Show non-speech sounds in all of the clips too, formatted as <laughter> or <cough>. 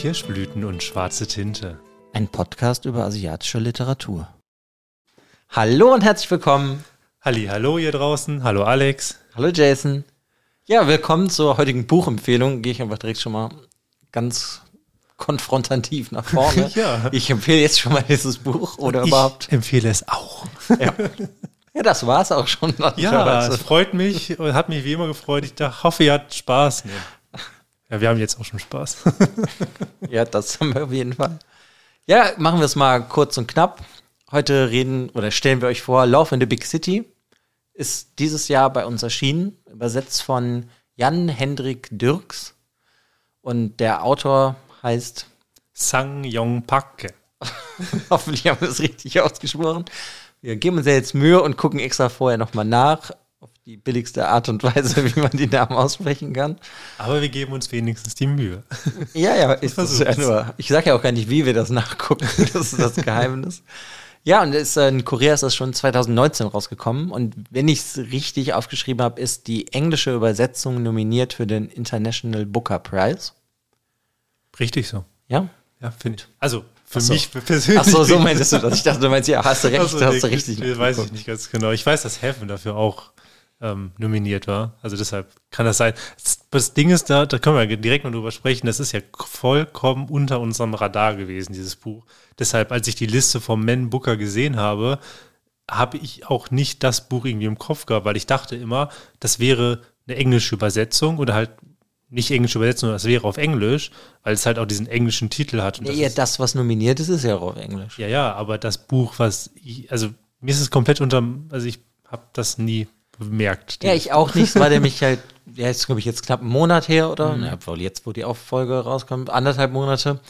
Kirschblüten und schwarze Tinte. Ein Podcast über asiatische Literatur. Hallo und herzlich willkommen. Halli, hallo ihr draußen. Hallo Alex. Hallo Jason. Ja, willkommen zur heutigen Buchempfehlung. Gehe ich einfach direkt schon mal ganz konfrontativ nach vorne. <laughs> Ja. Ich empfehle jetzt schon mal dieses Buch oder überhaupt. Ich empfehle es auch. Ja, ja das war es auch schon. Ja, es freut mich und hat mich wie immer gefreut. Ich dachte, hoffe, ihr habt Spaß. Nee. Ja, wir haben jetzt auch schon Spaß. <laughs> ja, das haben wir auf jeden Fall. Ja, machen wir es mal kurz und knapp. Heute reden oder stellen wir euch vor, Love in the Big City ist dieses Jahr bei uns erschienen, übersetzt von Jan Hendrik Dirks. Und der Autor heißt Sang Yong Pak. <laughs> Hoffentlich haben wir es richtig ausgesprochen. Wir geben uns ja jetzt Mühe und gucken extra vorher nochmal nach, die billigste Art und Weise, <laughs> wie man die Namen aussprechen kann. Aber wir geben uns wenigstens die Mühe. Ja, ja, das ja nur. Ich sage ja auch gar nicht, wie wir das nachgucken. <laughs> Das ist das Geheimnis. Ja, und ist, äh, in Korea ist das schon 2019 rausgekommen. Und wenn ich es richtig aufgeschrieben habe, ist die englische Übersetzung nominiert für den International Booker Prize. Richtig so. Ja? Ja, finde ich. Also für so. mich persönlich. Ach so, so meintest du das. Ich dachte, du meinst, ja, hast du <laughs> recht, Also, hast du richtig. nee, weiß ich nicht ganz genau. Ich weiß, dass Heaven dafür auch ähm, nominiert war. Also deshalb kann das sein. Das, Ding ist, da, da können wir direkt mal drüber sprechen, das ist ja vollkommen unter unserem Radar gewesen, dieses Buch. Deshalb, als ich die Liste vom Men Booker gesehen habe, habe ich auch nicht das Buch irgendwie im Kopf gehabt, weil ich dachte immer, das wäre eine englische Übersetzung oder halt nicht englische Übersetzung, sondern das wäre auf Englisch, weil es halt auch diesen englischen Titel hat. Ja, das ja, das, was nominiert ist, ist ja auch auf Englisch. ja, ja, aber das Buch, was ich, also mir ist es komplett unterm, also ich habe das nie bemerkt. Ja, ich auch nicht. Es war nämlich halt, ja, ist, glaube ich, jetzt knapp einen Monat her oder? Mhm. Na, jetzt, wo die Auffolge rauskommt, anderthalb Monate.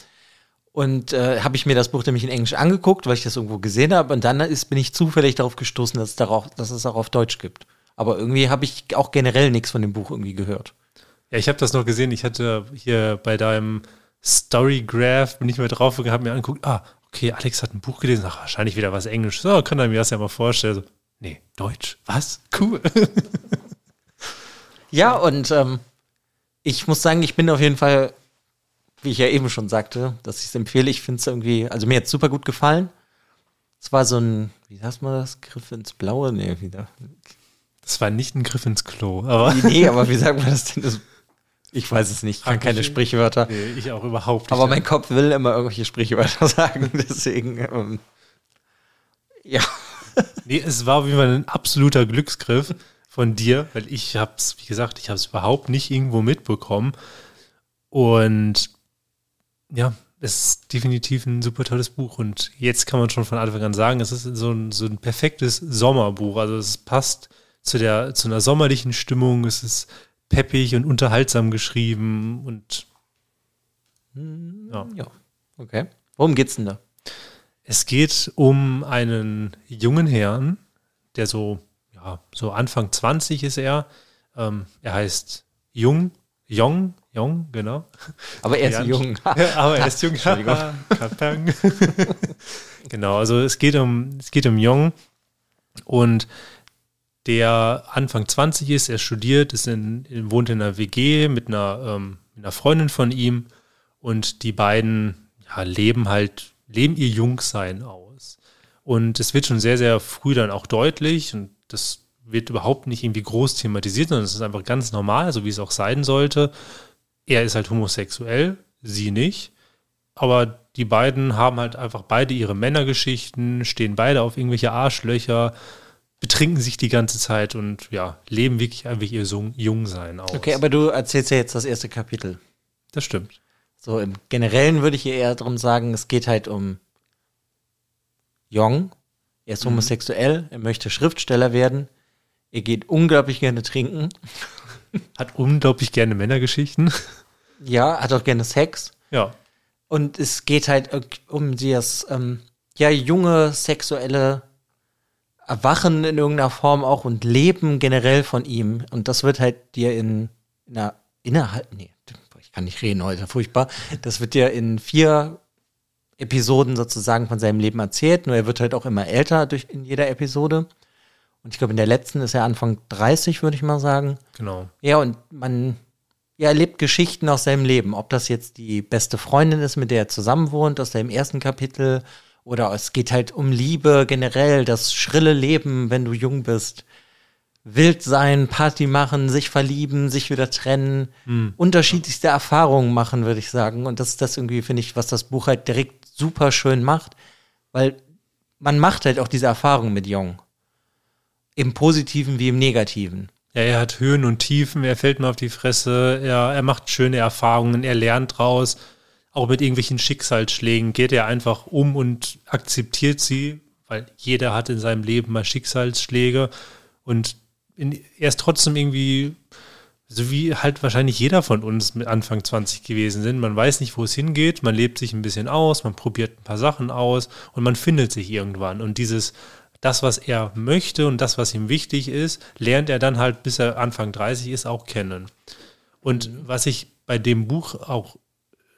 Und äh, habe ich mir das Buch nämlich in Englisch angeguckt, weil ich das irgendwo gesehen habe. Und dann ist, bin ich zufällig darauf gestoßen, dass es, darauf, dass es auch auf Deutsch gibt. Aber irgendwie habe ich auch generell nichts von dem Buch irgendwie gehört. Ja, ich habe das noch gesehen. Ich hatte hier bei deinem Storygraph, bin ich mal drauf und habe mir angeguckt, ah, okay, Alex hat ein Buch gelesen, ach, wahrscheinlich wieder was Englisch. So, kann er mir das ja mal vorstellen. So, nee, Deutsch. Was? Cool. <laughs> Ja, und ähm, ich muss sagen, ich bin auf jeden Fall, wie ich ja eben schon sagte, dass ich es empfehle. Ich finde es irgendwie, also mir hat es super gut gefallen. Es war so ein, wie sagt man das, Griff ins Blaue? Nee, wieder. Das war nicht ein Griff ins Klo, aber Nee, aber wie sagt man das denn? Das, ich weiß es nicht, ich kann keine Sprichwörter. nee, ich auch überhaupt nicht. Aber mein Kopf will immer irgendwelche Sprichwörter <laughs> sagen, deswegen, ähm, ja. Nee, es war wie ein absoluter Glücksgriff von dir, weil ich hab's, wie gesagt, ich habe es überhaupt nicht irgendwo mitbekommen. Und ja, es ist definitiv ein super tolles Buch. Und jetzt kann man schon von Anfang an sagen, es ist so ein, so ein perfektes Sommerbuch. Also es passt zu der, zu einer sommerlichen Stimmung. Es ist peppig und unterhaltsam geschrieben und ja. Ja, okay. Worum geht's denn da? Es geht um einen jungen Herrn, der so, ja, so Anfang 20 ist er. Ähm, er heißt Jung, Jong, Jong, genau. Aber er ist Ja, jung. Ja, <laughs> aber er ist jung. <laughs> <laughs> Genau, also es geht um, es geht um Jong und der Anfang 20 ist, er studiert, ist in, wohnt in einer WG mit einer, ähm, einer Freundin von ihm und die beiden ja, leben halt, leben ihr Jungsein aus. Und es wird schon sehr, sehr früh dann auch deutlich und das wird überhaupt nicht irgendwie groß thematisiert, sondern es ist einfach ganz normal, so wie es auch sein sollte. Er ist halt homosexuell, sie nicht. Aber die beiden haben halt einfach beide ihre Männergeschichten, stehen beide auf irgendwelche Arschlöcher, betrinken sich die ganze Zeit und ja, leben wirklich einfach ihr Jung- Jungsein aus. Okay, aber du erzählst ja jetzt das erste Kapitel. das stimmt. So im Generellen würde ich hier eher darum sagen, es geht halt um Jong. Er ist homosexuell, er möchte Schriftsteller werden. Er geht unglaublich gerne trinken. <laughs> Hat unglaublich gerne Männergeschichten. <laughs> Ja, hat auch gerne Sex. ja. Und es geht halt um das, ähm, ja, junge sexuelle Erwachen in irgendeiner Form auch und Leben generell von ihm. Und das wird halt dir in, in einer, innerhalb, nee, ich kann nicht reden heute, furchtbar. Das wird dir in vier Episoden sozusagen von seinem Leben erzählt. Nur er wird halt auch immer älter durch, in jeder Episode. Und ich glaube, in der letzten ist er Anfang 30, würde ich mal sagen. Genau. Ja, und man, ja, er erlebt Geschichten aus seinem Leben. Ob das jetzt die beste Freundin ist, mit der er zusammen wohnt, aus seinem ersten Kapitel, oder es geht halt um Liebe generell, das schrille Leben, wenn du jung bist. Wild sein, Party machen, sich verlieben, sich wieder trennen, Hm. unterschiedlichste Erfahrungen machen, würde ich sagen. Und das ist das irgendwie, finde ich, was das Buch halt direkt super schön macht, weil man macht halt auch diese Erfahrung mit Jung. Im Positiven wie im Negativen. Ja, er hat Höhen und Tiefen, er fällt mal auf die Fresse, er, er macht schöne Erfahrungen, er lernt draus. Auch mit irgendwelchen Schicksalsschlägen geht er einfach um und akzeptiert sie, weil jeder hat in seinem Leben mal Schicksalsschläge und in, er ist trotzdem irgendwie, so wie halt wahrscheinlich jeder von uns mit Anfang 20 gewesen sind. Man weiß nicht, wo es hingeht, man lebt sich ein bisschen aus, man probiert ein paar Sachen aus und man findet sich irgendwann. Und dieses, das, was er möchte und das, was ihm wichtig ist, lernt er dann halt, bis er Anfang 30 ist, auch kennen. Und was ich bei dem Buch auch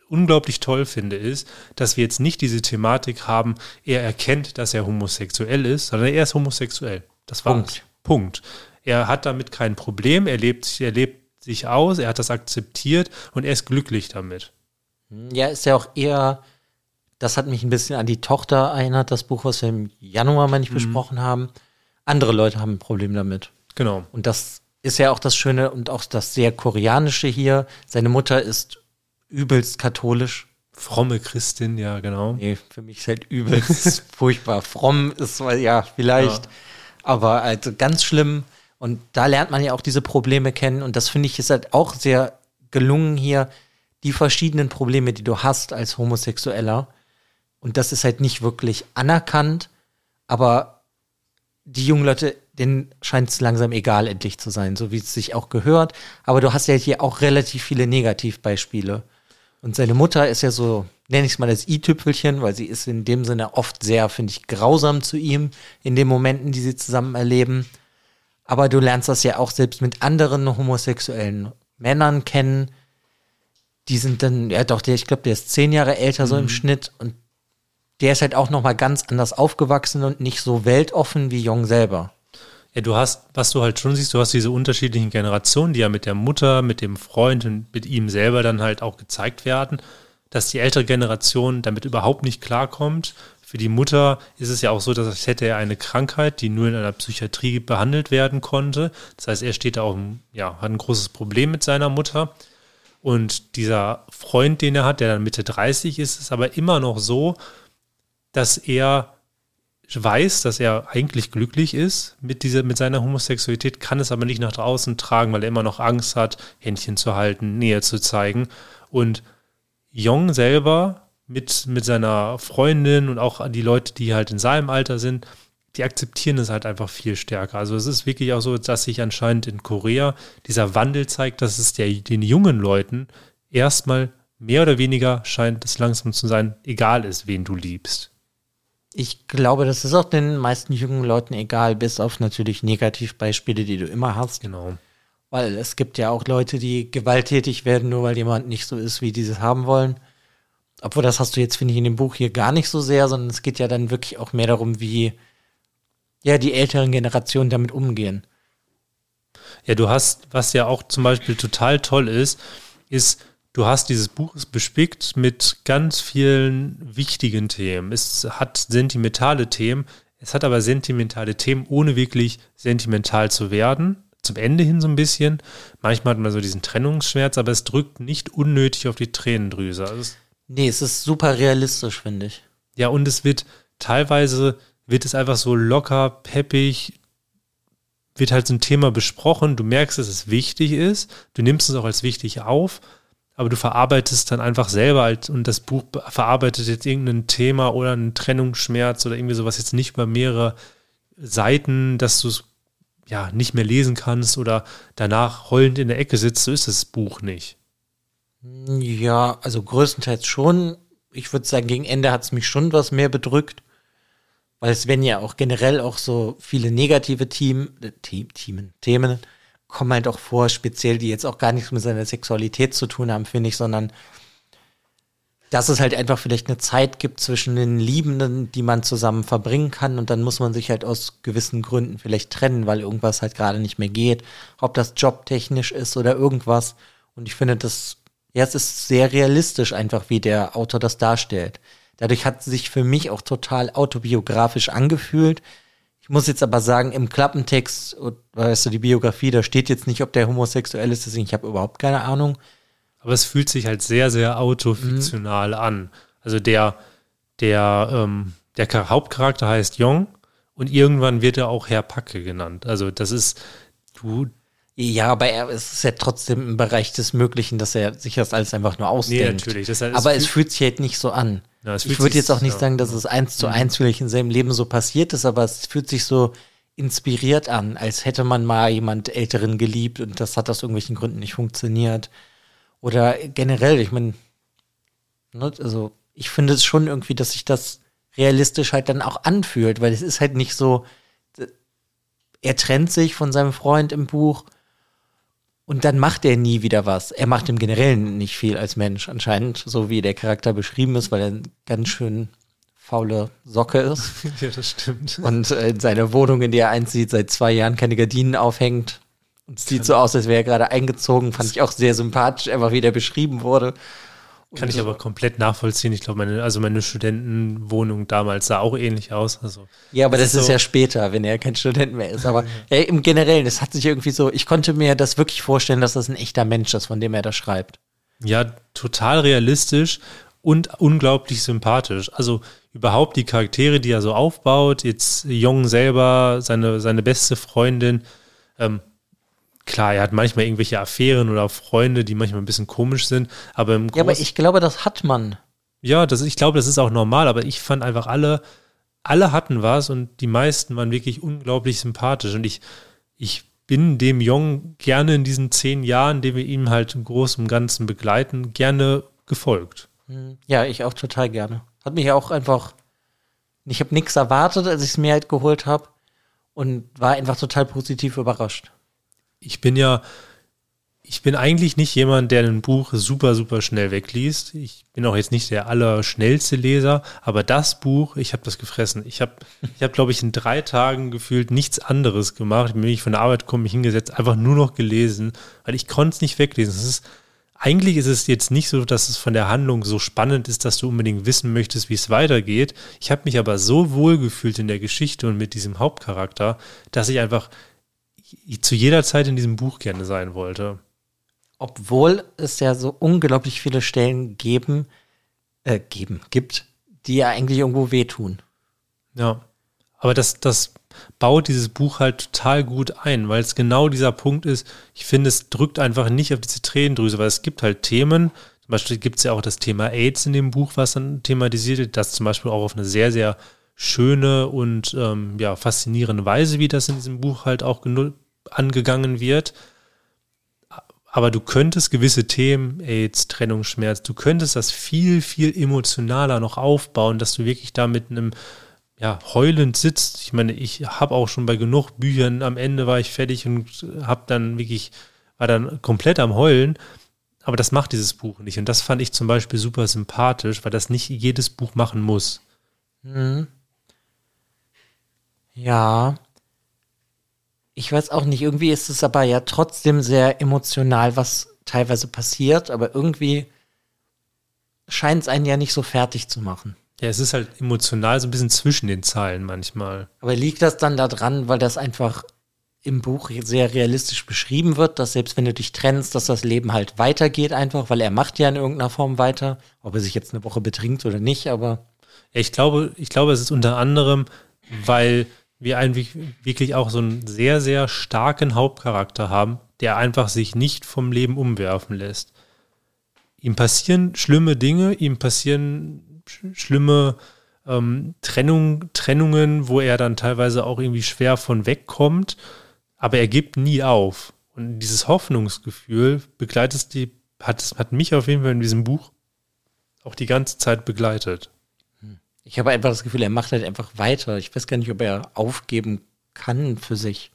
unglaublich toll finde, ist, dass wir jetzt nicht diese Thematik haben, er erkennt, dass er homosexuell ist, sondern er ist homosexuell. Das war's. Punkt. Punkt. Er hat damit kein Problem, er lebt, er lebt sich aus, er hat das akzeptiert und er ist glücklich damit. Ja, ist ja auch eher, das hat mich ein bisschen an die Tochter erinnert, das Buch, was wir im Januar mal nicht besprochen haben. Andere Leute haben ein Problem damit. Genau. Und das ist ja auch das Schöne und auch das sehr Koreanische hier. Seine Mutter ist übelst katholisch. Fromme Christin, ja, genau. Nee, für mich ist halt übelst <laughs> furchtbar. Fromm ist ja, vielleicht, Ja. aber also ganz schlimm. Und da lernt man ja auch diese Probleme kennen. Und das finde ich ist halt auch sehr gelungen hier, die verschiedenen Probleme, die du hast als Homosexueller. Und das ist halt nicht wirklich anerkannt, aber die jungen Leute, denen scheint es langsam egal endlich zu sein, so wie es sich auch gehört. Aber du hast ja hier auch relativ viele Negativbeispiele. Und seine Mutter ist ja so, nenne ich es mal das i-Tüpfelchen, weil sie ist in dem Sinne oft sehr, finde ich, grausam zu ihm in den Momenten, die sie zusammen erleben. Aber du lernst das ja auch selbst mit anderen homosexuellen Männern kennen. Die sind dann, ja doch, der, ich glaube, der ist zehn Jahre älter so im Schnitt und der ist halt auch noch mal ganz anders aufgewachsen und nicht so weltoffen wie Jong selber. Ja, du hast, was du halt schon siehst, du hast diese unterschiedlichen Generationen, die ja mit der Mutter, mit dem Freund und mit ihm selber dann halt auch gezeigt werden, dass die ältere Generation damit überhaupt nicht klarkommt. Für die Mutter ist es ja auch so, dass hätte er eine Krankheit, die nur in einer Psychiatrie behandelt werden konnte. Das heißt, er steht da auch, ja, hat ein großes Problem mit seiner Mutter. Und dieser Freund, den er hat, der dann Mitte 30 ist, ist aber immer noch so, dass er weiß, dass er eigentlich glücklich ist mit, dieser, mit seiner Homosexualität, kann es aber nicht nach draußen tragen, weil er immer noch Angst hat, Händchen zu halten, Nähe zu zeigen. Und Jong selber mit, mit seiner Freundin und auch die Leute, die halt in seinem Alter sind, die akzeptieren es halt einfach viel stärker. Also es ist wirklich auch so, dass sich anscheinend in Korea dieser Wandel zeigt, dass es der, den jungen Leuten erstmal mehr oder weniger scheint es langsam zu sein, egal ist, wen du liebst. Ich glaube, das ist auch den meisten jungen Leuten egal, bis auf natürlich Negativbeispiele, die du immer hast. Genau. Weil es gibt ja auch Leute, die gewalttätig werden, nur weil jemand nicht so ist, wie die es haben wollen. Obwohl, das hast du jetzt, finde ich, in dem Buch hier gar nicht so sehr, sondern es geht ja dann wirklich auch mehr darum, wie ja die älteren Generationen damit umgehen. Ja, du hast, was ja auch zum Beispiel total toll ist, ist, du hast dieses Buch bespickt mit ganz vielen wichtigen Themen. Es hat sentimentale Themen, es hat aber sentimentale Themen, ohne wirklich sentimental zu werden. Zum Ende hin so ein bisschen. Manchmal hat man so diesen Trennungsschmerz, aber es drückt nicht unnötig auf die Tränendrüse. Also Nee, es ist super realistisch, finde ich. ja, und es wird teilweise wird es einfach so locker, peppig, wird halt so ein Thema besprochen. Du merkst, dass es wichtig ist. Du nimmst es auch als wichtig auf, aber du verarbeitest dann einfach selber als, und das Buch be- verarbeitet jetzt irgendein Thema oder einen Trennungsschmerz oder irgendwie sowas jetzt nicht über mehrere Seiten, dass du es ja nicht mehr lesen kannst oder danach heulend in der Ecke sitzt. So ist das Buch nicht. Ja, also größtenteils schon. Ich würde sagen, gegen Ende hat es mich schon was mehr bedrückt. Weil es werden ja auch generell auch so viele negative Team, äh, Themen, Themen kommen halt auch vor, speziell die jetzt auch gar nichts mit seiner Sexualität zu tun haben, finde ich, sondern dass es halt einfach vielleicht eine Zeit gibt zwischen den Liebenden, die man zusammen verbringen kann und dann muss man sich halt aus gewissen Gründen vielleicht trennen, weil irgendwas halt gerade nicht mehr geht, ob das jobtechnisch ist oder irgendwas. Und ich finde das, ja, es ist sehr realistisch einfach, wie der Autor das darstellt. Dadurch hat es sich für mich auch total autobiografisch angefühlt. Ich muss jetzt aber sagen, im Klappentext, weißt du, die Biografie, da steht jetzt nicht, ob der homosexuell ist, deswegen ich habe überhaupt keine Ahnung. Aber es fühlt sich halt sehr, sehr autofiktional mhm. an. Also der, der, ähm, der Hauptcharakter heißt Jong und irgendwann wird er auch Herr Packe genannt. Also das ist, du, ja, aber er, es ist ja trotzdem im Bereich des Möglichen, dass er sich das alles einfach nur ausdenkt. Nee, natürlich. Das heißt, aber es fühlt sich halt nicht so an. Ja, ich würde jetzt auch nicht ja. sagen, dass es eins zu mhm. eins vielleicht in seinem Leben so passiert ist, aber es fühlt sich so inspiriert an, als hätte man mal jemand Älteren geliebt und das hat aus irgendwelchen Gründen nicht funktioniert. Oder generell, ich meine, ne, also ich finde es schon irgendwie, dass sich das realistisch halt dann auch anfühlt, weil es ist halt nicht so, er trennt sich von seinem Freund im Buch und dann macht er nie wieder was. Er macht im Generellen nicht viel als Mensch, anscheinend, so wie der Charakter beschrieben ist, weil er ein ganz schön faule Socke ist. <laughs> ja, das stimmt. Und äh, in seiner Wohnung, in die er einzieht, seit zwei Jahren keine Gardinen aufhängt. Und es sieht so aus, als wäre er gerade eingezogen. Fand ich auch sehr sympathisch, einfach wie der beschrieben wurde. Kann ich aber komplett nachvollziehen. Ich glaube, meine, also meine Studentenwohnung damals sah auch ähnlich aus. Also, ja, aber das, das ist, so ja später, wenn er kein Student mehr ist. Aber ja, im Generellen, es hat sich irgendwie so, ich konnte mir das wirklich vorstellen, dass das ein echter Mensch ist, von dem er das schreibt. Ja, total realistisch und unglaublich sympathisch. Also überhaupt die Charaktere, die er so aufbaut, jetzt Jung selber, seine, seine beste Freundin, ähm, klar, er hat manchmal irgendwelche Affären oder Freunde, die manchmal ein bisschen komisch sind, aber im Groß Ja, aber ich glaube, das hat man. Ja, das, ich glaube, das ist auch normal, aber ich fand einfach alle, alle hatten was und die meisten waren wirklich unglaublich sympathisch und ich, ich bin dem Jong gerne in diesen zehn Jahren, die wir ihm halt im Großen und Ganzen begleiten, gerne gefolgt. Hm. Ja, ich auch total gerne. Hat mich auch einfach, ich habe nichts erwartet, als ich es mir halt geholt habe und war einfach total positiv überrascht ich bin ja, ich bin eigentlich nicht jemand, der ein Buch super, super schnell wegliest. Ich bin auch jetzt nicht der allerschnellste Leser, aber das Buch, ich habe das gefressen. Ich habe, ich hab, glaube ich, in drei Tagen gefühlt nichts anderes gemacht. Ich bin mich von der Arbeit gekommen, mich hingesetzt, einfach nur noch gelesen, weil ich konnte es nicht weglesen. Es ist, eigentlich ist es jetzt nicht so, dass es von der Handlung so spannend ist, dass du unbedingt wissen möchtest, wie es weitergeht. Ich habe mich aber so wohl gefühlt in der Geschichte und mit diesem Hauptcharakter, dass ich einfach zu jeder Zeit in diesem Buch gerne sein wollte. Obwohl es ja so unglaublich viele Stellen geben, äh, geben, gibt, die ja eigentlich irgendwo wehtun. Ja. Aber das, das baut dieses Buch halt total gut ein, weil es genau dieser Punkt ist. Ich finde, es drückt einfach nicht auf diese Tränendrüse, weil es gibt halt Themen, zum Beispiel gibt es ja auch das Thema AIDS in dem Buch, was dann thematisiert wird, das zum Beispiel auch auf eine sehr, sehr schöne und ähm, ja, faszinierende Weise, wie das in diesem Buch halt auch angegangen wird. Aber du könntest gewisse Themen, AIDS, Trennung, Schmerz, du könntest das viel, viel emotionaler noch aufbauen, dass du wirklich da mit einem, ja, heulend sitzt. Ich meine, ich habe auch schon bei genug Büchern, am Ende war ich fertig und habe dann wirklich, war dann komplett am Heulen. Aber das macht dieses Buch nicht. Und das fand ich zum Beispiel super sympathisch, weil das nicht jedes Buch machen muss. Mhm. Ja, ich weiß auch nicht, irgendwie ist es aber ja trotzdem sehr emotional, was teilweise passiert, aber irgendwie scheint es einen ja nicht so fertig zu machen. Ja, es ist halt emotional so ein bisschen zwischen den Zeilen manchmal. Aber liegt das dann daran, weil das einfach im Buch sehr realistisch beschrieben wird, dass selbst wenn du dich trennst, dass das Leben halt weitergeht einfach, weil er macht ja in irgendeiner Form weiter, ob er sich jetzt eine Woche betrinkt oder nicht, aber. Ich glaube, ich glaube, es ist unter anderem, weil wir eigentlich wirklich auch so einen sehr, sehr starken Hauptcharakter haben, der einfach sich nicht vom Leben umwerfen lässt. Ihm passieren schlimme Dinge, ihm passieren sch schlimme ähm, Trennung, Trennungen, wo er dann teilweise auch irgendwie schwer von wegkommt, aber er gibt nie auf. Und dieses Hoffnungsgefühl begleitet die, hat, hat mich auf jeden Fall in diesem Buch auch die ganze Zeit begleitet. Ich habe einfach das Gefühl, er macht halt einfach weiter. Ich weiß gar nicht, ob er aufgeben kann für sich.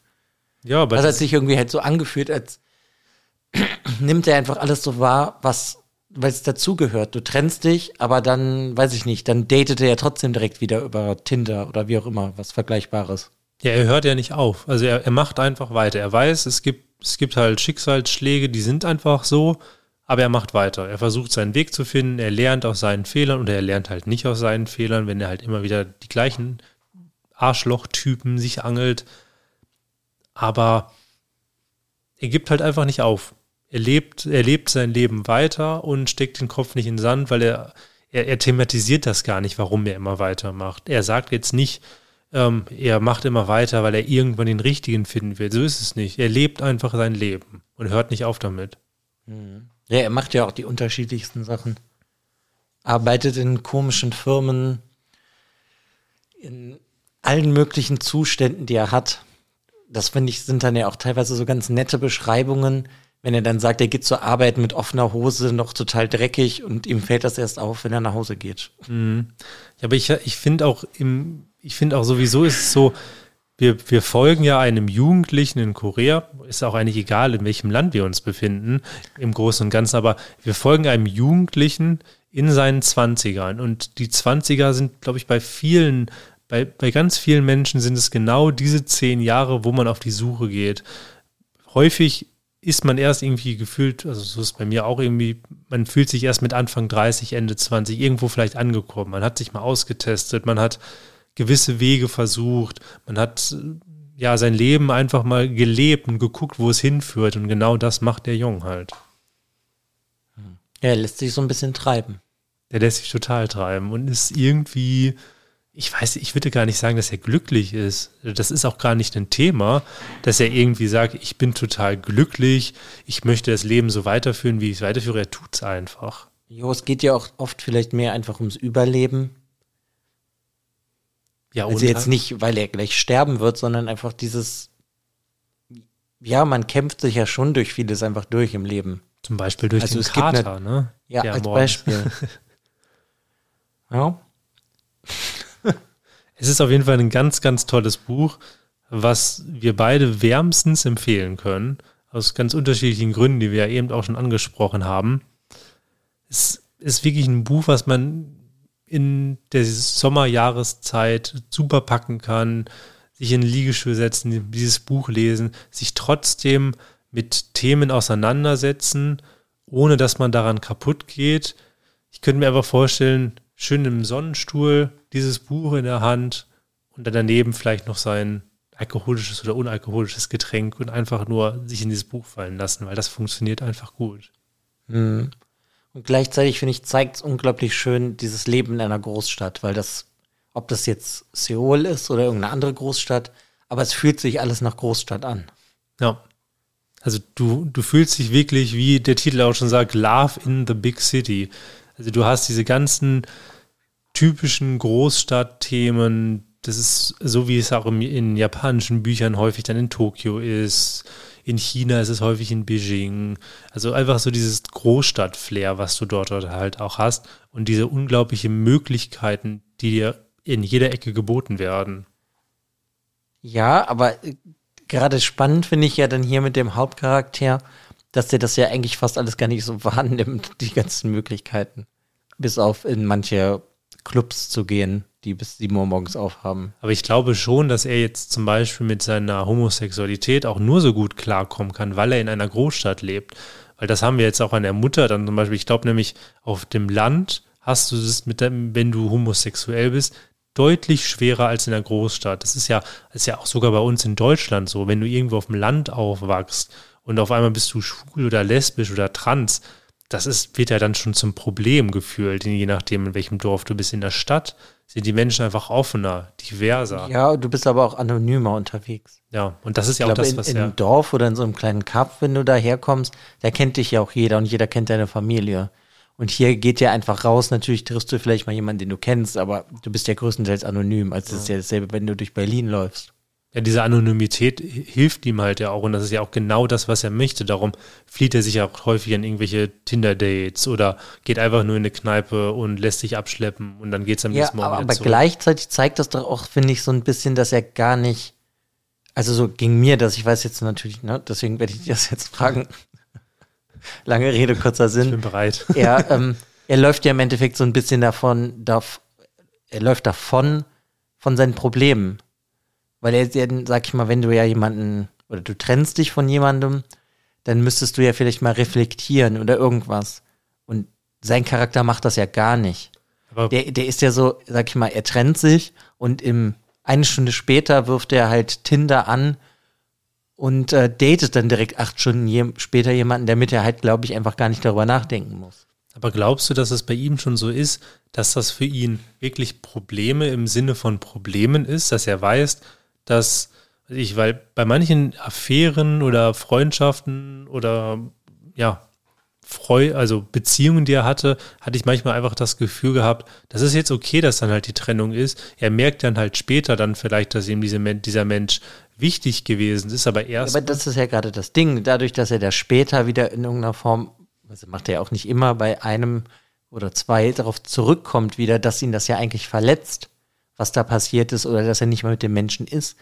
Ja, aber. Das hat sich irgendwie halt so angefühlt, als <clears throat> nimmt er einfach alles so wahr, was, weil es dazugehört. Du trennst dich, aber dann, weiß ich nicht, dann datet er ja trotzdem direkt wieder über Tinder oder wie auch immer, was Vergleichbares. Ja, er hört ja nicht auf. Also er, er macht einfach weiter. Er weiß, es gibt es gibt halt Schicksalsschläge, die sind einfach so, aber er macht weiter. Er versucht seinen Weg zu finden, er lernt aus seinen Fehlern oder er lernt halt nicht aus seinen Fehlern, wenn er halt immer wieder die gleichen Arschlochtypen sich angelt. Aber er gibt halt einfach nicht auf. Er lebt, er lebt sein Leben weiter und steckt den Kopf nicht in den Sand, weil er, er, er thematisiert das gar nicht, warum er immer weitermacht. Er sagt jetzt nicht, ähm, er macht immer weiter, weil er irgendwann den richtigen finden will. So ist es nicht. Er lebt einfach sein Leben und hört nicht auf damit. Mhm. Ja, er macht ja auch die unterschiedlichsten Sachen. Arbeitet in komischen Firmen, in allen möglichen Zuständen, die er hat. Das finde ich, sind dann ja auch teilweise so ganz nette Beschreibungen, wenn er dann sagt, er geht zur Arbeit mit offener Hose, noch total dreckig und ihm fällt das erst auf, wenn er nach Hause geht. Mhm. Ja, aber ich, ich finde auch im, ich finde auch sowieso ist es so, wir, wir folgen ja einem Jugendlichen in Korea, ist auch eigentlich egal, in welchem Land wir uns befinden, im Großen und Ganzen, aber wir folgen einem Jugendlichen in seinen Zwanzigern. Und die Zwanziger sind, glaube ich, bei vielen, bei, bei ganz vielen Menschen sind es genau diese zehn Jahre, wo man auf die Suche geht. Häufig ist man erst irgendwie gefühlt, also so ist bei mir auch irgendwie, man fühlt sich erst mit Anfang 30, Ende 20 irgendwo vielleicht angekommen. Man hat sich mal ausgetestet, man hat gewisse Wege versucht, man hat ja sein Leben einfach mal gelebt und geguckt, wo es hinführt. Und genau das macht der Jung halt. Er lässt sich so ein bisschen treiben. Der lässt sich total treiben und ist irgendwie, ich weiß, ich würde gar nicht sagen, dass er glücklich ist. Das ist auch gar nicht ein Thema, dass er irgendwie sagt, ich bin total glücklich, ich möchte das Leben so weiterführen, wie ich es weiterführe. Er tut es einfach. Jo, es geht ja auch oft vielleicht mehr einfach ums Überleben. Ja, also jetzt nicht, weil er gleich sterben wird, sondern einfach dieses, ja, man kämpft sich ja schon durch vieles einfach durch im Leben. Zum Beispiel durch also den Kater, eine, ne? Ja, als morgens. Beispiel. <laughs> ja. Es ist auf jeden Fall ein ganz, ganz tolles Buch, was wir beide wärmstens empfehlen können. Aus ganz unterschiedlichen Gründen, die wir ja eben auch schon angesprochen haben. Es ist wirklich ein Buch, was man in der Sommerjahreszeit super packen kann, sich in den Liegestuhl setzen, dieses Buch lesen, sich trotzdem mit Themen auseinandersetzen, ohne dass man daran kaputt geht. Ich könnte mir aber vorstellen, schön im Sonnenstuhl, dieses Buch in der Hand und dann daneben vielleicht noch sein alkoholisches oder unalkoholisches Getränk und einfach nur sich in dieses Buch fallen lassen, weil das funktioniert einfach gut. Mhm. Und gleichzeitig, finde ich, zeigt es unglaublich schön dieses Leben in einer Großstadt, weil das, ob das jetzt Seoul ist oder irgendeine andere Großstadt, aber es fühlt sich alles nach Großstadt an. Ja. Also du, du fühlst dich wirklich, wie der Titel auch schon sagt, Love in the Big City. Also du hast diese ganzen typischen Großstadtthemen, das ist so, wie es auch in japanischen Büchern häufig dann in Tokio ist, in China ist es häufig in Beijing. Also einfach so dieses Großstadt-Flair, was du dort halt auch hast und diese unglaublichen Möglichkeiten, die dir in jeder Ecke geboten werden. Ja, aber äh, gerade spannend finde ich ja dann hier mit dem Hauptcharakter, dass der das ja eigentlich fast alles gar nicht so <laughs> wahrnimmt, die ganzen Möglichkeiten. Bis auf in manche Clubs zu gehen die bis sieben Uhr morgens aufhaben. Aber ich glaube schon, dass er jetzt zum Beispiel mit seiner Homosexualität auch nur so gut klarkommen kann, weil er in einer Großstadt lebt. Weil das haben wir jetzt auch an der Mutter dann zum Beispiel. Ich glaube nämlich, auf dem Land hast du es mit dem, wenn du homosexuell bist, deutlich schwerer als in der Großstadt. Das ist ja, ist ja auch sogar bei uns in Deutschland so. Wenn du irgendwo auf dem Land aufwachst und auf einmal bist du schwul oder lesbisch oder trans, das ist, wird ja dann schon zum Problem gefühlt, je nachdem, in welchem Dorf du bist. In der Stadt sind die Menschen einfach offener, diverser. Ja, du bist aber auch anonymer unterwegs. Ja, und das ist ja ich auch glaube, das, was in, in einem Dorf oder in so einem kleinen Cup, wenn du da herkommst, da kennt dich ja auch jeder und jeder kennt deine Familie. Und hier geht ja einfach raus, natürlich triffst du vielleicht mal jemanden, den du kennst, aber du bist ja größtenteils anonym. Also das ist ja dasselbe, wenn du durch Berlin läufst ja, diese Anonymität hilft ihm halt ja auch und das ist ja auch genau das, was er möchte. Darum flieht er sich ja auch häufig an irgendwelche Tinder-Dates oder geht einfach nur in eine Kneipe und lässt sich abschleppen und dann geht es am ja, nächsten Morgen aber, aber gleichzeitig zeigt das doch auch, finde ich, so ein bisschen, dass er gar nicht, also so ging mir das, ich weiß jetzt natürlich, ne, deswegen werde ich das jetzt fragen. <laughs> Lange Rede, kurzer Sinn. Ich bin bereit. <laughs> Er, <laughs> ähm, er läuft ja im Endeffekt so ein bisschen davon, darf, er läuft davon von seinen Problemen weil er, sag ich mal, wenn du ja jemanden oder du trennst dich von jemandem, dann müsstest du ja vielleicht mal reflektieren oder irgendwas. Und sein Charakter macht das ja gar nicht. Aber Der, der ist ja so, sag ich mal, er trennt sich und im eine Stunde später wirft er halt Tinder an und äh, datet dann direkt acht Stunden je, später jemanden, damit er halt, glaube ich, einfach gar nicht darüber nachdenken muss. Aber glaubst du, dass es bei ihm schon so ist, dass das für ihn wirklich Probleme im Sinne von Problemen ist, dass er weiß, dass ich, weil bei manchen Affären oder Freundschaften oder ja, Freu, also Beziehungen, die er hatte, hatte ich manchmal einfach das Gefühl gehabt, das ist jetzt okay, dass dann halt die Trennung ist. Er merkt dann halt später dann vielleicht, dass ihm diese, dieser Mensch wichtig gewesen ist, aber erst. Aber das ist ja gerade das Ding. Dadurch, dass er da später wieder in irgendeiner Form, also macht er ja auch nicht immer bei einem oder zwei darauf zurückkommt wieder, dass ihn das ja eigentlich verletzt, was da passiert ist oder dass er nicht mehr mit dem Menschen ist,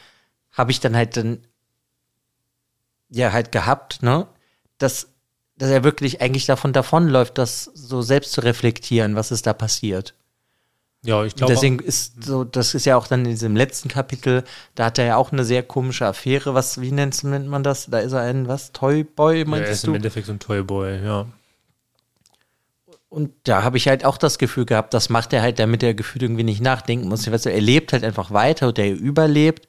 habe ich dann halt dann ja halt gehabt, ne, dass dass er wirklich eigentlich davon davonläuft, das so selbst zu reflektieren, was ist da passiert. ja, ich Und glaube. deswegen ist so, das ist ja auch dann in diesem letzten Kapitel, da hat er ja auch eine sehr komische Affäre, was, wie nennt, man das? Da ist er ein, was, Toyboy, ja, er meinst ist im du? Endeffekt so ein Toyboy, ja. Und da habe ich halt auch das Gefühl gehabt, das macht er halt, damit er gefühlt irgendwie nicht nachdenken muss. Weißt du, er lebt halt einfach weiter und er überlebt.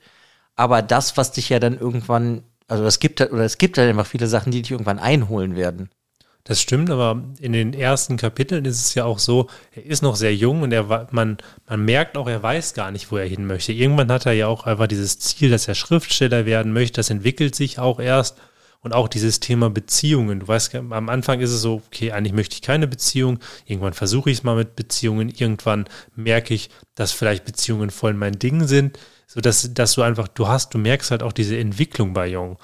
Aber das, was dich ja dann irgendwann, also es gibt halt, oder es gibt halt einfach viele Sachen, die dich irgendwann einholen werden. Das stimmt, aber in den ersten Kapiteln ist es ja auch so, er ist noch sehr jung und er, man, man merkt auch, er weiß gar nicht, wo er hin möchte. Irgendwann hat er ja auch einfach dieses Ziel, dass er Schriftsteller werden möchte. Das entwickelt sich auch erst. Und auch dieses Thema Beziehungen. Du weißt, am Anfang ist es so, okay, eigentlich möchte ich keine Beziehung. Irgendwann versuche ich es mal mit Beziehungen. Irgendwann merke ich, dass vielleicht Beziehungen voll mein Ding sind. So dass, dass du einfach, du hast, du merkst halt auch diese Entwicklung bei Jung.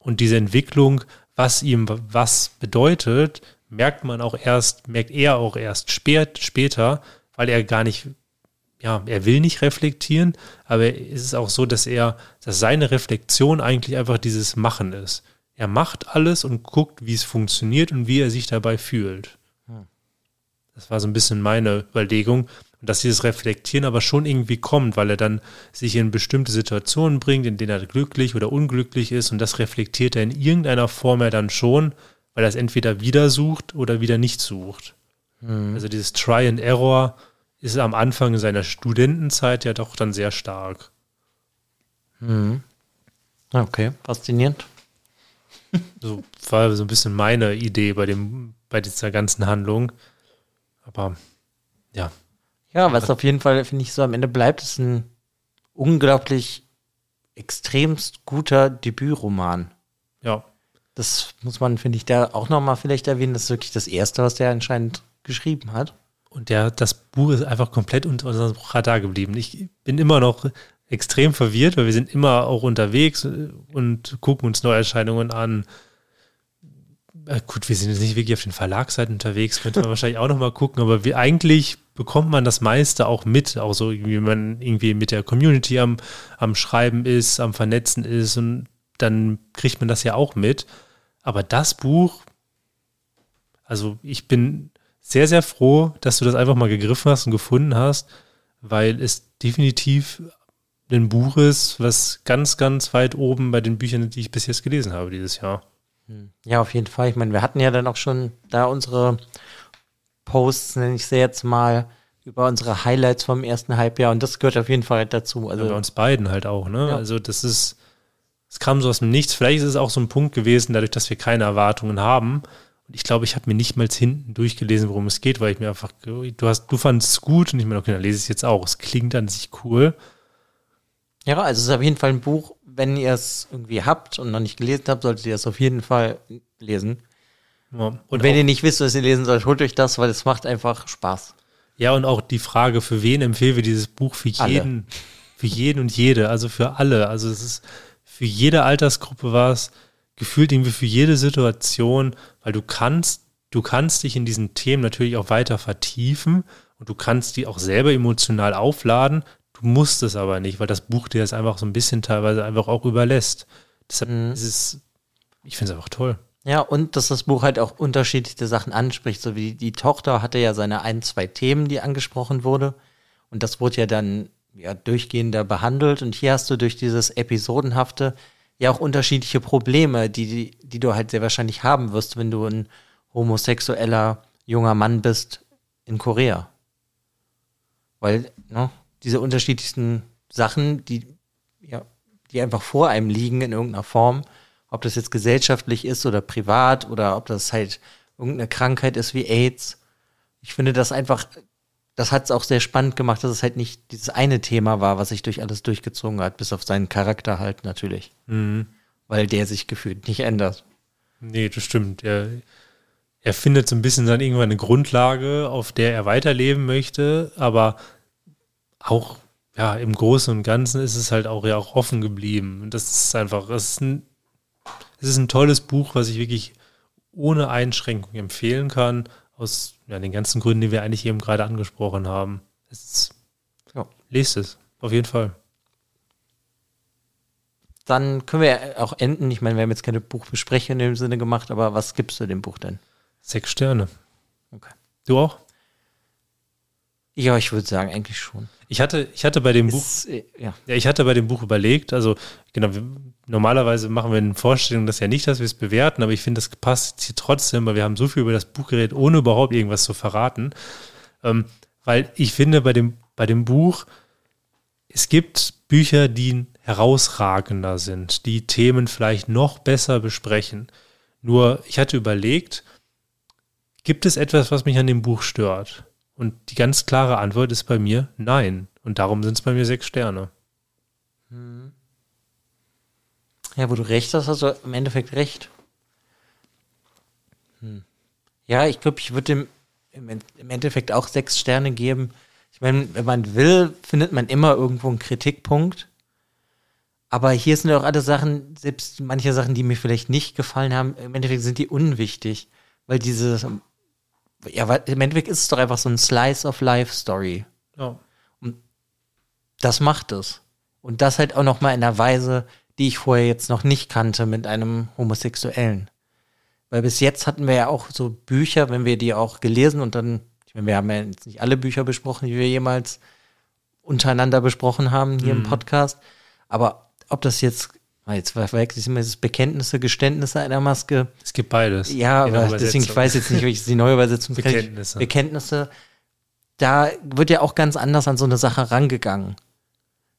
Und diese Entwicklung, was ihm was bedeutet, merkt man auch erst, merkt er auch erst spät, später, weil er gar nicht, ja, er will nicht reflektieren, aber es ist auch so, dass er, dass seine Reflexion eigentlich einfach dieses Machen ist. Er macht alles und guckt, wie es funktioniert und wie er sich dabei fühlt. Das war so ein bisschen meine Überlegung. Dass dieses Reflektieren aber schon irgendwie kommt, weil er dann sich in bestimmte Situationen bringt, in denen er glücklich oder unglücklich ist. Und das reflektiert er in irgendeiner Form ja dann schon, weil er es entweder wieder sucht oder wieder nicht sucht. Also dieses Try and Error ist am Anfang seiner Studentenzeit ja doch dann sehr stark. Okay, faszinierend. So war so ein bisschen meine Idee bei dem, bei dieser ganzen Handlung. Aber ja, Ja, was auf jeden Fall, finde ich, so am Ende bleibt, ist ein unglaublich extremst guter Debütroman. ja, Das muss man, finde ich, da auch nochmal vielleicht erwähnen. Das ist wirklich das Erste, was der anscheinend geschrieben hat. Und der, das Buch ist einfach komplett unter unserem Radar geblieben. Ich bin immer noch extrem verwirrt, weil wir sind immer auch unterwegs und gucken uns Neuerscheinungen an. Äh, Gut, wir sind jetzt nicht wirklich auf den Verlagsseiten unterwegs, könnte man <laughs> wahrscheinlich auch noch mal gucken, aber wie, eigentlich bekommt man das meiste auch mit, auch so wenn man irgendwie mit der Community am, am Schreiben ist, am Vernetzen ist und dann kriegt man das ja auch mit. Aber das Buch, also ich bin sehr, sehr froh, dass du das einfach mal gegriffen hast und gefunden hast, weil es definitiv ein Buch ist, was ganz, ganz weit oben bei den Büchern, die ich bis jetzt gelesen habe dieses Jahr. Ja, auf jeden Fall. Ich meine, wir hatten ja dann auch schon da unsere Posts, nenne ich sie jetzt mal, über unsere Highlights vom ersten Halbjahr und das gehört auf jeden Fall dazu. Also Also bei uns beiden halt auch, ne? Ja. Also das ist, es kam so aus dem Nichts. Vielleicht ist es auch so ein Punkt gewesen, dadurch, dass wir keine Erwartungen haben. Und ich glaube, ich habe mir nicht mal hinten durchgelesen, worum es geht, weil ich mir einfach, du hast, du fandest es gut und ich meine, okay, dann lese ich es jetzt auch. Es klingt an sich cool. Ja, also es ist auf jeden Fall ein Buch, wenn ihr es irgendwie habt und noch nicht gelesen habt, solltet ihr es auf jeden Fall lesen. Ja. Und Und wenn auch, ihr nicht wisst, was ihr lesen sollt, holt euch das, weil es macht einfach Spaß. ja, und auch die Frage, für wen empfehlen wir dieses Buch? Für Alle. jeden, für jeden und jede, also für alle. Also es ist für jede Altersgruppe was, gefühlt irgendwie für jede Situation, weil du kannst, du kannst dich in diesen Themen natürlich auch weiter vertiefen und du kannst die auch selber emotional aufladen. Du musst es aber nicht, weil das Buch dir das einfach so ein bisschen teilweise einfach auch überlässt. Deshalb ist es, ich finde es einfach toll. Ja, und dass das Buch halt auch unterschiedliche Sachen anspricht. So wie die Tochter hatte ja seine ein, zwei Themen, die angesprochen wurde. Und das wurde ja dann ja, durchgehender behandelt. Und hier hast du durch dieses Episodenhafte ja auch unterschiedliche Probleme, die, die du halt sehr wahrscheinlich haben wirst, wenn du ein homosexueller junger Mann bist in Korea. Weil, ne, diese unterschiedlichsten Sachen, die, ja, die einfach vor einem liegen in irgendeiner Form, ob das jetzt gesellschaftlich ist oder privat oder ob das halt irgendeine Krankheit ist wie AIDS. Ich finde das einfach, das hat es auch sehr spannend gemacht, dass es halt nicht dieses eine Thema war, was sich durch alles durchgezogen hat, bis auf seinen Charakter halt natürlich. Mhm. Weil der sich gefühlt nicht ändert. Nee, das stimmt. Er, er findet so ein bisschen dann irgendwann eine Grundlage, auf der er weiterleben möchte, aber auch ja, im Großen und Ganzen ist es halt auch ja auch offen geblieben. Und das ist einfach, es ist ein, es ist ein tolles Buch, was ich wirklich ohne Einschränkung empfehlen kann, aus ja, den ganzen Gründen, die wir eigentlich eben gerade angesprochen haben. Es ist, ja, lest es, auf jeden Fall. Dann können wir ja auch enden. Ich meine, wir haben jetzt keine Buchbesprechung in dem Sinne gemacht, aber was gibst du dem Buch denn? Sechs Sterne. Okay. Du auch? Ja, ich würde sagen, eigentlich schon. Ich hatte, ich hatte bei dem Buch, Ist, äh, ja. ja, ich hatte bei dem Buch überlegt, also genau, wir, normalerweise machen wir in Vorstellungen das ja nicht, dass wir es bewerten, aber ich finde, das passt hier trotzdem, weil wir haben so viel über das Buch geredet, ohne überhaupt irgendwas zu verraten. Ähm, weil ich finde, bei dem, bei dem Buch, es gibt Bücher, die herausragender sind, die Themen vielleicht noch besser besprechen. Nur, ich hatte überlegt, gibt es etwas, was mich an dem Buch stört? Und die ganz klare Antwort ist bei mir nein. Und darum sind es bei mir sechs Sterne. Ja, wo du recht hast, hast du im Endeffekt recht. Hm. Ja, ich glaube, ich würde im, im Endeffekt auch sechs Sterne geben. Ich meine, wenn man will, findet man immer irgendwo einen Kritikpunkt. Aber hier sind ja auch alle Sachen, selbst manche Sachen, die mir vielleicht nicht gefallen haben, im Endeffekt sind die unwichtig. Weil diese, ja, weil im Endeffekt ist es doch einfach so ein Slice of Life Story. Ja. das macht es. Und das halt auch noch mal in einer Weise, die ich vorher jetzt noch nicht kannte mit einem Homosexuellen. Weil bis jetzt hatten wir ja auch so Bücher, wenn wir die auch gelesen und dann, ich meine, wir haben ja jetzt nicht alle Bücher besprochen, die wir jemals untereinander besprochen haben hier im Podcast. Aber ob das jetzt, jetzt verwechsel ich immer dieses Bekenntnisse, Geständnisse einer Maske, Es gibt beides. ja, aber deswegen, ich weiß jetzt nicht, welche die neue Übersetzung Bekenntnisse. Bekenntnisse. Da wird ja auch ganz anders an so eine Sache rangegangen.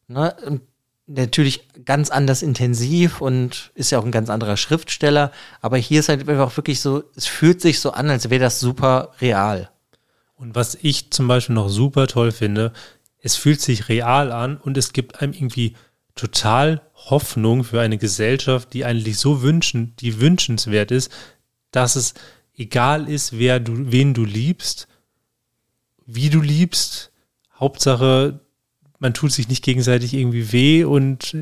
Ne? Und natürlich ganz anders intensiv und ist ja auch ein ganz anderer Schriftsteller. Aber hier ist halt einfach wirklich so, es fühlt sich so an, als wäre das super real. Und was ich zum Beispiel noch super toll finde, es fühlt sich real an und es gibt einem irgendwie total Hoffnung für eine Gesellschaft, die eigentlich so wünschen, die wünschenswert ist, dass es egal ist, wer du, wen du liebst, wie du liebst, Hauptsache, man tut sich nicht gegenseitig irgendwie weh und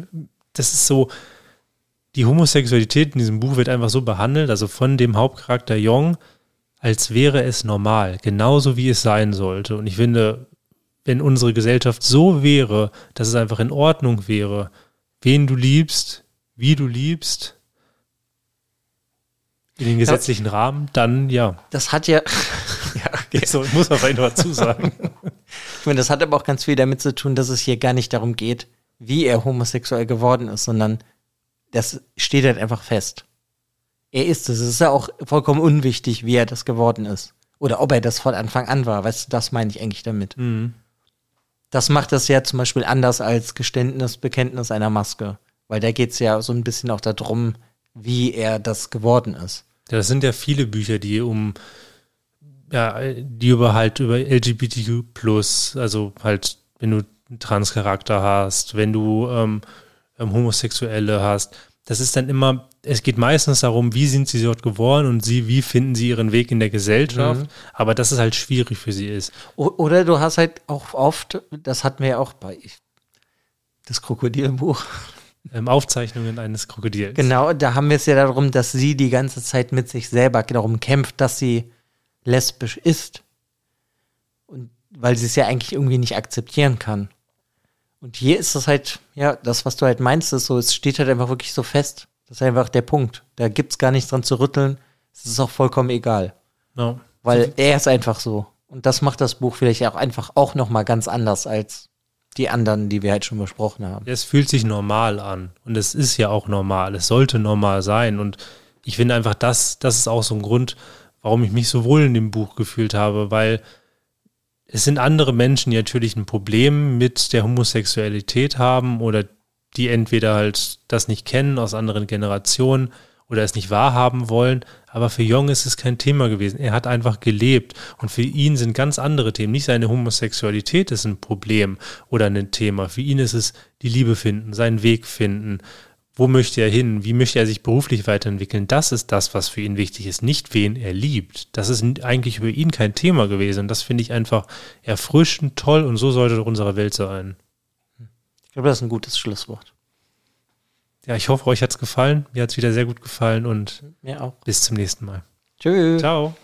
das ist so, die Homosexualität in diesem Buch wird einfach so behandelt, also von dem Hauptcharakter Jong, als wäre es normal, genauso wie es sein sollte. Und ich finde, wenn unsere Gesellschaft so wäre, dass es einfach in Ordnung wäre, wen du liebst, wie du liebst, in den gesetzlichen Rahmen, dann ja. Das hat ja, <laughs> ja okay. So muss man vielleicht noch dazu sagen. <laughs> Ich meine, das hat aber auch ganz viel damit zu tun, dass es hier gar nicht darum geht, wie er homosexuell geworden ist, sondern das steht halt einfach fest. Er ist es. Es ist ja auch vollkommen unwichtig, wie er das geworden ist. Oder ob er das von Anfang an war. Weißt du, das meine ich eigentlich damit. Mhm. Das macht das ja zum Beispiel anders als Geständnis, Bekenntnis einer Maske. Weil da geht es ja so ein bisschen auch darum, wie er das geworden ist. Ja, das sind ja viele Bücher, die um ja, die über halt über LGBTQ also halt, wenn du einen Transcharakter hast, wenn du ähm, ähm, Homosexuelle hast, das ist dann immer, es geht meistens darum, wie sind sie dort geworden und sie, wie finden sie ihren Weg in der Gesellschaft, aber dass es halt schwierig für sie ist. Oder du hast halt auch oft, das hatten wir ja auch bei das Krokodilbuch. Ähm, Aufzeichnungen eines Krokodils. Genau, da haben wir es ja darum, dass sie die ganze Zeit mit sich selber darum kämpft, dass sie lesbisch ist. Und weil sie es ja eigentlich irgendwie nicht akzeptieren kann. Und hier ist es halt, ja, das, was du halt meinst, ist so, es steht halt einfach wirklich so fest. Das ist einfach der Punkt. Da gibt's gar nichts dran zu rütteln. Es ist auch vollkommen egal. Ja. Weil er ist einfach so. Und das macht das Buch vielleicht auch einfach auch noch mal ganz anders als die anderen, die wir halt schon besprochen haben. Es fühlt sich normal an. Und es ist ja auch normal. Es sollte normal sein. Und ich finde einfach, das, das ist auch so ein Grund, warum ich mich so wohl in dem Buch gefühlt habe, weil es sind andere Menschen, die natürlich ein Problem mit der Homosexualität haben oder die entweder halt das nicht kennen aus anderen Generationen oder es nicht wahrhaben wollen. Aber für Jung ist es kein Thema gewesen. Er hat einfach gelebt und für ihn sind ganz andere Themen. Nicht seine Homosexualität ist ein Problem oder ein Thema. Für ihn ist es die Liebe finden, seinen Weg finden. Wo möchte er hin? Wie möchte er sich beruflich weiterentwickeln? Das ist das, was für ihn wichtig ist, nicht wen er liebt. Das ist eigentlich für ihn kein Thema gewesen. Das finde ich einfach erfrischend, toll und so sollte unsere Welt sein. Ich glaube, das ist ein gutes Schlusswort. Ja, ich hoffe, euch hat es gefallen. Mir hat es wieder sehr gut gefallen und Mir auch. bis zum nächsten Mal. Tschüss. Ciao.